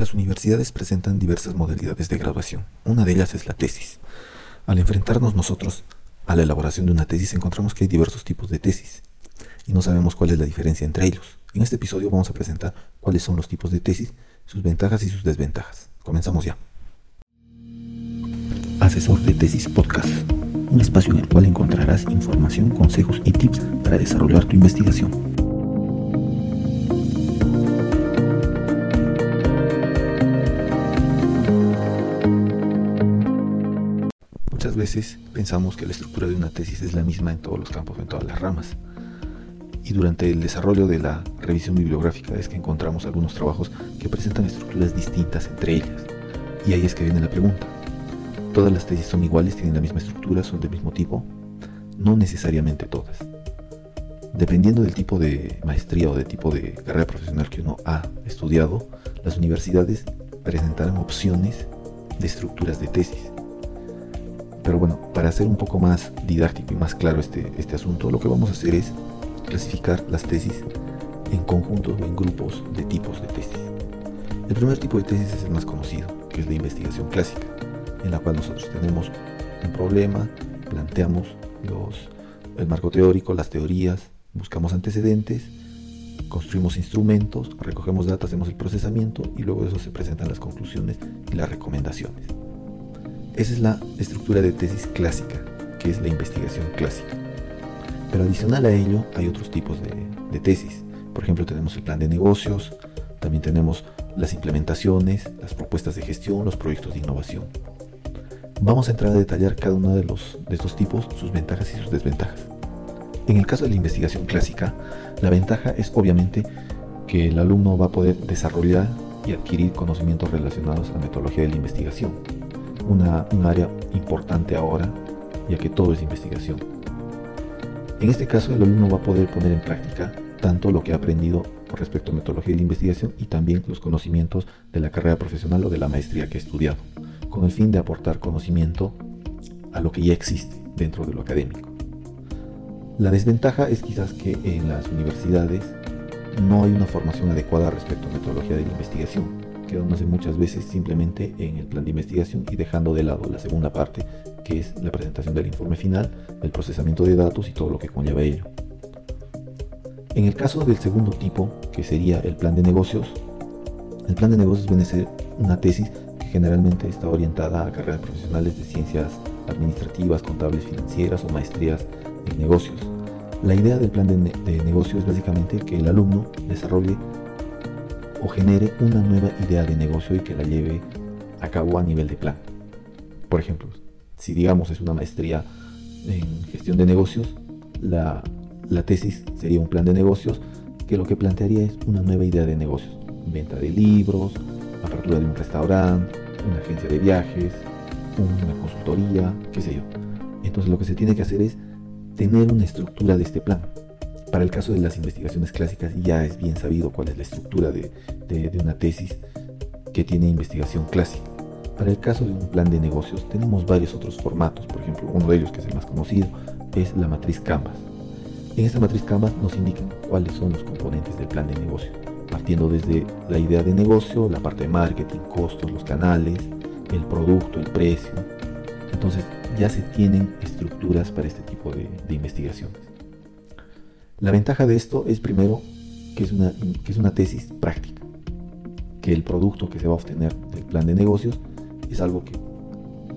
Las universidades presentan diversas modalidades de graduación. Una de ellas es la tesis. Al enfrentarnos nosotros a la elaboración de una tesis encontramos que hay diversos tipos de tesis y no sabemos cuál es la diferencia entre ellos. En este episodio vamos a presentar cuáles son los tipos de tesis, sus ventajas y sus desventajas. Comenzamos ya. Asesor de Tesis Podcast, un espacio en el cual encontrarás información, consejos y tips para desarrollar tu investigación. Veces pensamos que la estructura de una tesis es la misma en todos los campos, en todas las ramas. Y durante el desarrollo de la revisión bibliográfica es que encontramos algunos trabajos que presentan estructuras distintas entre ellas. Y ahí es que viene la pregunta. ¿Todas las tesis son iguales, tienen la misma estructura, son del mismo tipo? No necesariamente todas. Dependiendo del tipo de maestría o de tipo de carrera profesional que uno ha estudiado, las universidades presentarán opciones de estructuras de tesis. Pero bueno, para hacer un poco más didáctico y más claro este, este asunto, lo que vamos a hacer es clasificar las tesis en conjuntos o en grupos de tipos de tesis. El primer tipo de tesis es el más conocido, que es la investigación clásica, en la cual nosotros tenemos un problema, planteamos los, el marco teórico, las teorías, buscamos antecedentes, construimos instrumentos, recogemos datos, hacemos el procesamiento y luego de eso se presentan las conclusiones y las recomendaciones. Esa es la estructura de tesis clásica, que es la investigación clásica. Pero adicional a ello hay otros tipos de, tesis. Por ejemplo, tenemos el plan de negocios, también tenemos las implementaciones, las propuestas de gestión, los proyectos de innovación. Vamos a entrar a detallar cada uno de, los, de estos tipos, sus ventajas y sus desventajas. En el caso de la investigación clásica, la ventaja es obviamente que el alumno va a poder desarrollar y adquirir conocimientos relacionados a la metodología de la investigación, una, un área importante ahora, ya que todo es investigación. En este caso, el alumno va a poder poner en práctica tanto lo que ha aprendido respecto a metodología de investigación y también los conocimientos de la carrera profesional o de la maestría que ha estudiado, con el fin de aportar conocimiento a lo que ya existe dentro de lo académico. La desventaja es quizás que en las universidades no hay una formación adecuada respecto a metodología de la investigación quedándose muchas veces simplemente en el plan de investigación y dejando de lado la segunda parte, que es la presentación del informe final, el procesamiento de datos y todo lo que conlleva ello. En el caso del segundo tipo, que sería el plan de negocios, el plan de negocios viene a ser una tesis que generalmente está orientada a carreras profesionales de ciencias administrativas, contables, financieras o maestrías en negocios. La idea del plan de, de negocio es básicamente que el alumno desarrolle o genere una nueva idea de negocio y que la lleve a cabo a nivel de plan. Por ejemplo, si digamos es una maestría en gestión de negocios, la, tesis sería un plan de negocios que lo que plantearía es una nueva idea de negocios. Venta de libros, apertura de un restaurante, una agencia de viajes, una consultoría, qué sé yo. Entonces lo que se tiene que hacer es tener una estructura de este plan. Para el caso de las investigaciones clásicas ya es bien sabido cuál es la estructura de, una tesis que tiene investigación clásica. Para el caso de un plan de negocios tenemos varios otros formatos, por ejemplo, uno de ellos que es el más conocido es la matriz Canvas. En esta matriz Canvas nos indican cuáles son los componentes del plan de negocio, partiendo desde la idea de negocio, la parte de marketing, costos, los canales, el producto, el precio. Entonces ya se tienen estructuras para este tipo de investigaciones. La ventaja de esto es primero que es una, que es una tesis práctica, que el producto que se va a obtener del plan de negocios es algo que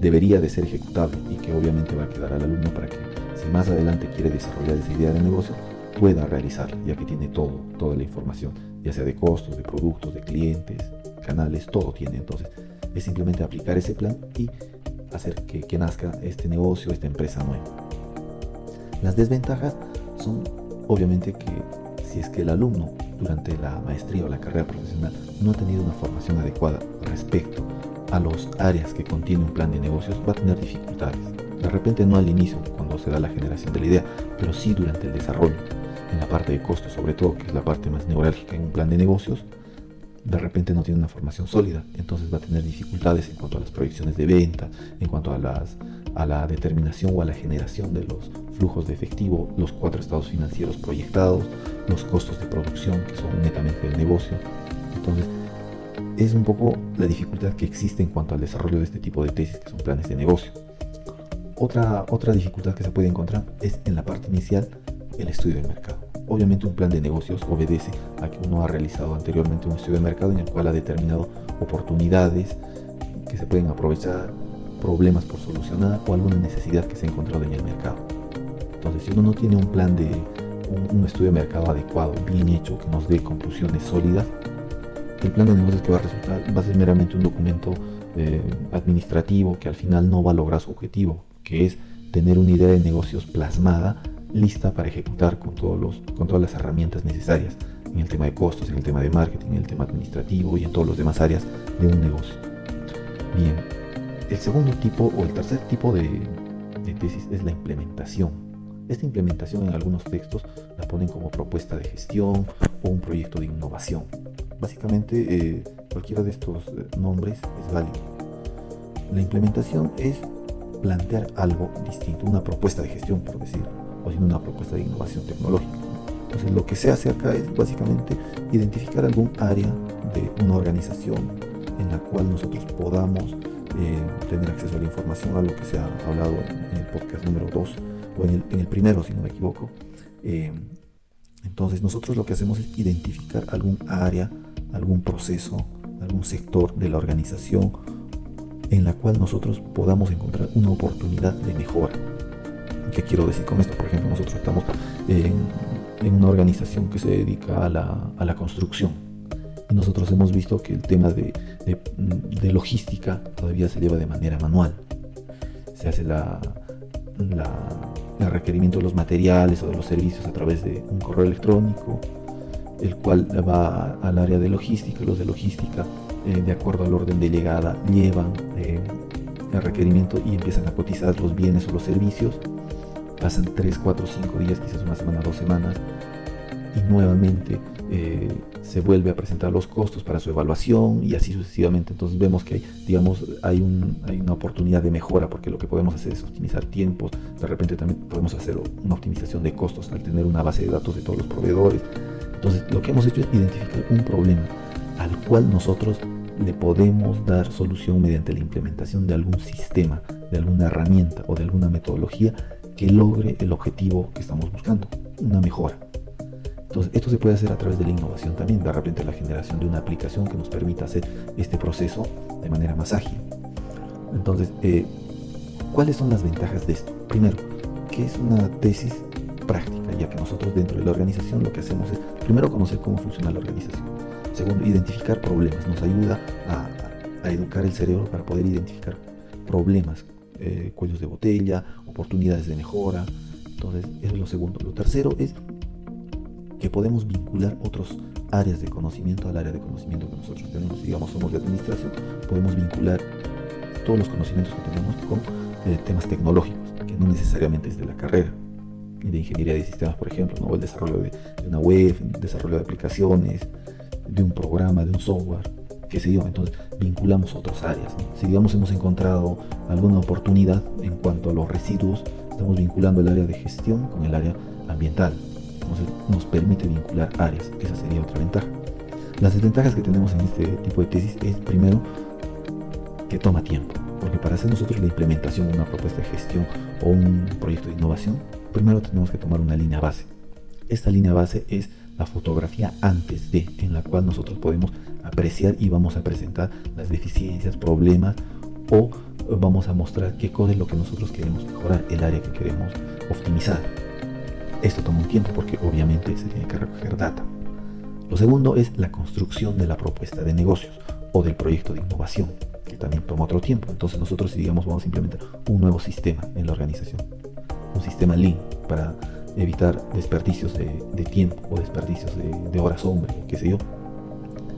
debería de ser ejecutable y que obviamente va a quedar al alumno para que si más adelante quiere desarrollar esa idea de negocio pueda realizarla, ya que tiene todo, toda la información, ya sea de costos, de productos, de clientes, canales, todo tiene. Entonces es simplemente aplicar ese plan y hacer que, que nazca este negocio, esta empresa nueva. Las desventajas son Obviamente que si es que el alumno durante la maestría o la carrera profesional no ha tenido una formación adecuada respecto a los áreas que contiene un plan de negocios, va a tener dificultades. De repente no al inicio, cuando se da la generación de la idea, pero sí durante el desarrollo, en la parte de costos, sobre todo, que es la parte más neurálgica en un plan de negocios, de repente no tiene una formación sólida, entonces va a tener dificultades en cuanto a las proyecciones de venta, en cuanto a, las, a la determinación o a la generación de los flujos de efectivo, los cuatro estados financieros proyectados, los costos de producción que son netamente del negocio. Entonces, es un poco la dificultad que existe en cuanto al desarrollo de este tipo de tesis, que son planes de negocio. Otra, otra dificultad que se puede encontrar es en la parte inicial el estudio del mercado. Obviamente un plan de negocios obedece a que uno ha realizado anteriormente un estudio de mercado en el cual ha determinado oportunidades que se pueden aprovechar, problemas por solucionar o alguna necesidad que se ha encontrado en el mercado. Entonces, si uno no tiene un plan de un, estudio de mercado adecuado, bien hecho, que nos dé conclusiones sólidas, el plan de negocios que va a resultar va a ser meramente un documento eh, administrativo que al final no va a lograr su objetivo, que es tener una idea de negocios plasmada, lista para ejecutar con, todos los, con todas las herramientas necesarias en el tema de costos, en el tema de marketing, en el tema administrativo y en todas las demás áreas de un negocio. Bien, el segundo tipo o el tercer tipo de, tesis es la implementación. Esta implementación en algunos textos la ponen como propuesta de gestión o un proyecto de innovación. Básicamente eh, cualquiera de estos eh, nombres es válido. La implementación es plantear algo distinto, una propuesta de gestión, por decir, o sino una propuesta de innovación tecnológica. Entonces, lo que se hace acá es básicamente identificar algún área de una organización en la cual nosotros podamos eh, tener acceso a la información, a lo que se ha hablado en el podcast número 2 o en el, primero, si no me equivoco. Eh, entonces, nosotros lo que hacemos es identificar algún área, algún proceso, algún sector de la organización en la cual nosotros podamos encontrar una oportunidad de mejora. ¿Qué quiero decir con esto? Por ejemplo, nosotros estamos en, una organización que se dedica a la, construcción y nosotros hemos visto que el tema de, logística todavía se lleva de manera manual. Se hace la, el requerimiento de los materiales o de los servicios a través de un correo electrónico, el cual va al área de logística, los de logística eh, de acuerdo al orden de llegada, llevan eh, el requerimiento y empiezan a cotizar los bienes o los servicios. Pasan 3, 4, 5 días, quizás una semana, dos semanas, y nuevamente eh, se vuelve a presentar los costos para su evaluación y así sucesivamente. Entonces vemos que hay, digamos, hay, un, hay una oportunidad de mejora porque lo que podemos hacer es optimizar tiempos. De repente también podemos hacer una optimización de costos al tener una base de datos de todos los proveedores. Entonces lo que hemos hecho es identificar un problema al cual nosotros le podemos dar solución mediante la implementación de algún sistema, de alguna herramienta o de alguna metodología que logre el objetivo que estamos buscando, una mejora. Entonces, esto se puede hacer a través de la innovación también, de repente la generación de una aplicación que nos permita hacer este proceso de manera más ágil. Entonces, eh, ¿cuáles son las ventajas de esto? Primero, que es una tesis práctica, ya que nosotros dentro de la organización lo que hacemos es primero conocer cómo funciona la organización Segundo, identificar problemas. Nos ayuda a, educar el cerebro para poder identificar problemas, eh, cuellos de botella, oportunidades de mejora. Entonces, eso es lo segundo. Lo tercero es que podemos vincular otras áreas de conocimiento al área de conocimiento que nosotros tenemos. Digamos, somos de administración, podemos vincular todos los conocimientos que tenemos con eh, temas tecnológicos, que no necesariamente es de la carrera de ingeniería de sistemas, por ejemplo, ¿no? el desarrollo de, una web, el desarrollo de aplicaciones, de un programa, de un software, qué sé yo. Entonces vinculamos otras áreas. Si digamos hemos encontrado alguna oportunidad en cuanto a los residuos, estamos vinculando el área de gestión con el área ambiental. Entonces nos permite vincular áreas. Esa sería otra ventaja. Las desventajas que tenemos en este tipo de tesis es primero que toma tiempo. Porque para hacer nosotros la implementación de una propuesta de gestión o un proyecto de innovación, primero tenemos que tomar una línea base. Esta línea base es la fotografía antes de, en la cual nosotros podemos apreciar y vamos a presentar las deficiencias, problemas o vamos a mostrar qué cosa es lo que nosotros queremos mejorar, el área que queremos optimizar. Esto toma un tiempo porque obviamente se tiene que recoger data. Lo segundo es la construcción de la propuesta de negocios o del proyecto de innovación, que también toma otro tiempo. Entonces nosotros digamos vamos a implementar un nuevo sistema en la organización, un sistema Lean para evitar desperdicios de, tiempo o desperdicios de, horas hombre, qué sé yo.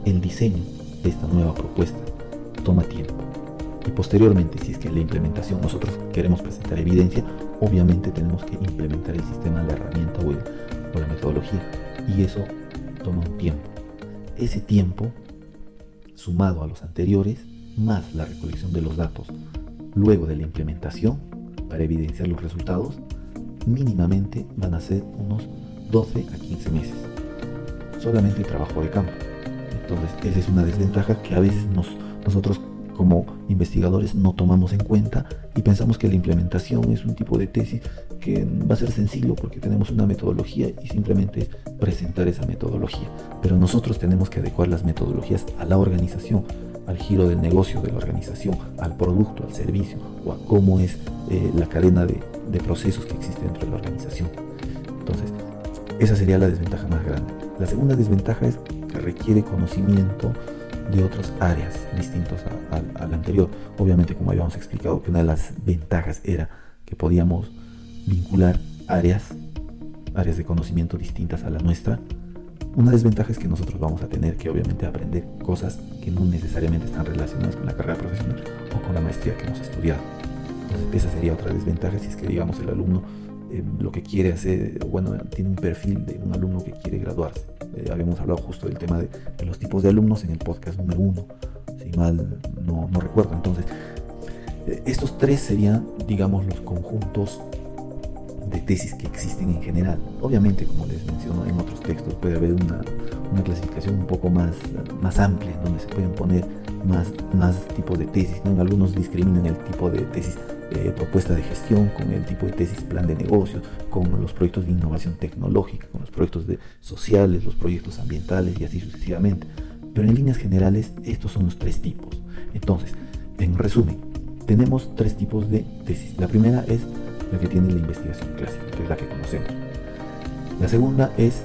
El diseño de esta nueva propuesta toma tiempo. Y posteriormente, si es que la implementación nosotros queremos presentar evidencia, obviamente tenemos que implementar el sistema, la herramienta o, o la metodología. Y eso toma un tiempo. Ese tiempo, sumado a los anteriores, más la recolección de los datos luego de la implementación para evidenciar los resultados, mínimamente van a ser unos 12 a 15 meses. Solamente trabajo de campo. Entonces, esa es una desventaja que a veces nos, nosotros como investigadores no tomamos en cuenta y pensamos que la implementación es un tipo de tesis que va a ser sencillo porque tenemos una metodología y simplemente es presentar esa metodología. Pero nosotros tenemos que adecuar las metodologías a la organización, al giro del negocio de la organización, al producto, al servicio o a cómo es eh, la cadena de, procesos que existe dentro de la organización. Entonces, esa sería la desventaja más grande. La segunda desventaja es que requiere conocimiento de otras áreas distintas al anterior. Obviamente, como habíamos explicado, que una de las ventajas era que podíamos vincular áreas, áreas de conocimiento distintas a la nuestra. Una desventaja es que nosotros vamos a tener que obviamente aprender cosas que no necesariamente están relacionadas con la carrera profesional o con la maestría que hemos estudiado. Esa sería otra desventaja si es que digamos el alumno eh, lo que quiere hacer, bueno, tiene un perfil de un alumno que quiere graduarse. Eh, habíamos hablado justo del tema de, los tipos de alumnos en el podcast número uno, si mal no, no recuerdo. Entonces, eh, estos tres serían, digamos, los conjuntos de tesis que existen en general. Obviamente, como les menciono en otros textos, puede haber una, una clasificación un poco más, más amplia, donde se pueden poner más, más tipos de tesis. En algunos discriminan el tipo de tesis eh, propuesta de gestión, con el tipo de tesis plan de negocios, con los proyectos de innovación tecnológica, con los proyectos de sociales, los proyectos ambientales y así sucesivamente. Pero en líneas generales estos son los tres tipos. Entonces, en resumen, tenemos tres tipos de tesis. La primera es la que tiene la investigación clásica, que es la que conocemos. La segunda es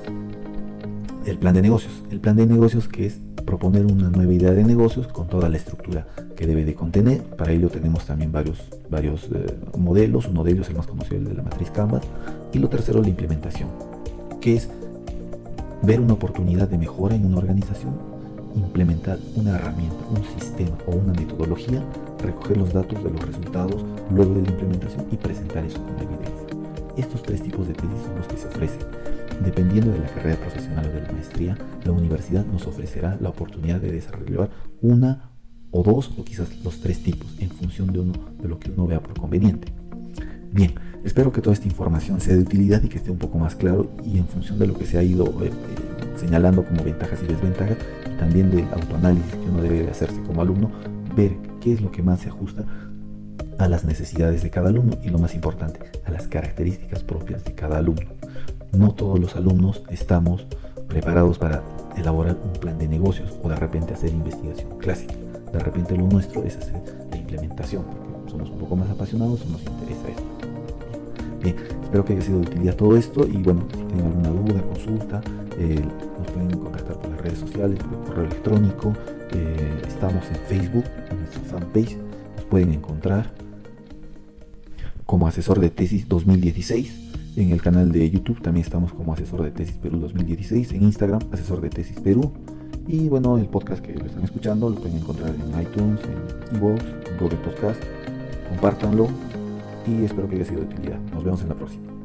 el plan de negocios. El plan de negocios que es proponer una nueva idea de negocios con toda la estructura que debe de contener. Para ello tenemos también varios, varios eh, modelos. Uno de ellos, el más conocido, el de la matriz Canvas. Y lo tercero, la implementación, que es ver una oportunidad de mejora en una organización, implementar una herramienta, un sistema o una metodología, recoger los datos de los resultados luego de la implementación y presentar eso como evidencia. Estos tres tipos de tesis son los que se ofrecen Dependiendo de la carrera profesional o de la maestría, la universidad nos ofrecerá la oportunidad de desarrollar una o dos o quizás los tres tipos en función de, uno, de lo que uno vea por conveniente. Bien, espero que toda esta información sea de utilidad y que esté un poco más claro y en función de lo que se ha ido eh, eh, señalando como ventajas y desventajas y también del autoanálisis que uno debe de hacerse como alumno, ver qué es lo que más se ajusta a las necesidades de cada alumno y lo más importante, a las características propias de cada alumno no todos los alumnos estamos preparados para elaborar un plan de negocios o de repente hacer investigación clásica. De repente lo nuestro es hacer la implementación, porque somos un poco más apasionados o nos interesa eso. Bien, espero que haya sido de utilidad todo esto y bueno, si tienen alguna duda, consulta, eh, nos pueden contactar por las redes sociales, por correo electrónico. Eh, estamos en Facebook, en nuestra fanpage, nos pueden encontrar como asesor de tesis 2016 en el canal de YouTube también estamos como asesor de tesis Perú 2016. En Instagram, asesor de tesis Perú. Y bueno, el podcast que lo están escuchando lo pueden encontrar en iTunes, en Evox, en Google Podcast. Compártanlo y espero que haya sido de utilidad. Nos vemos en la próxima.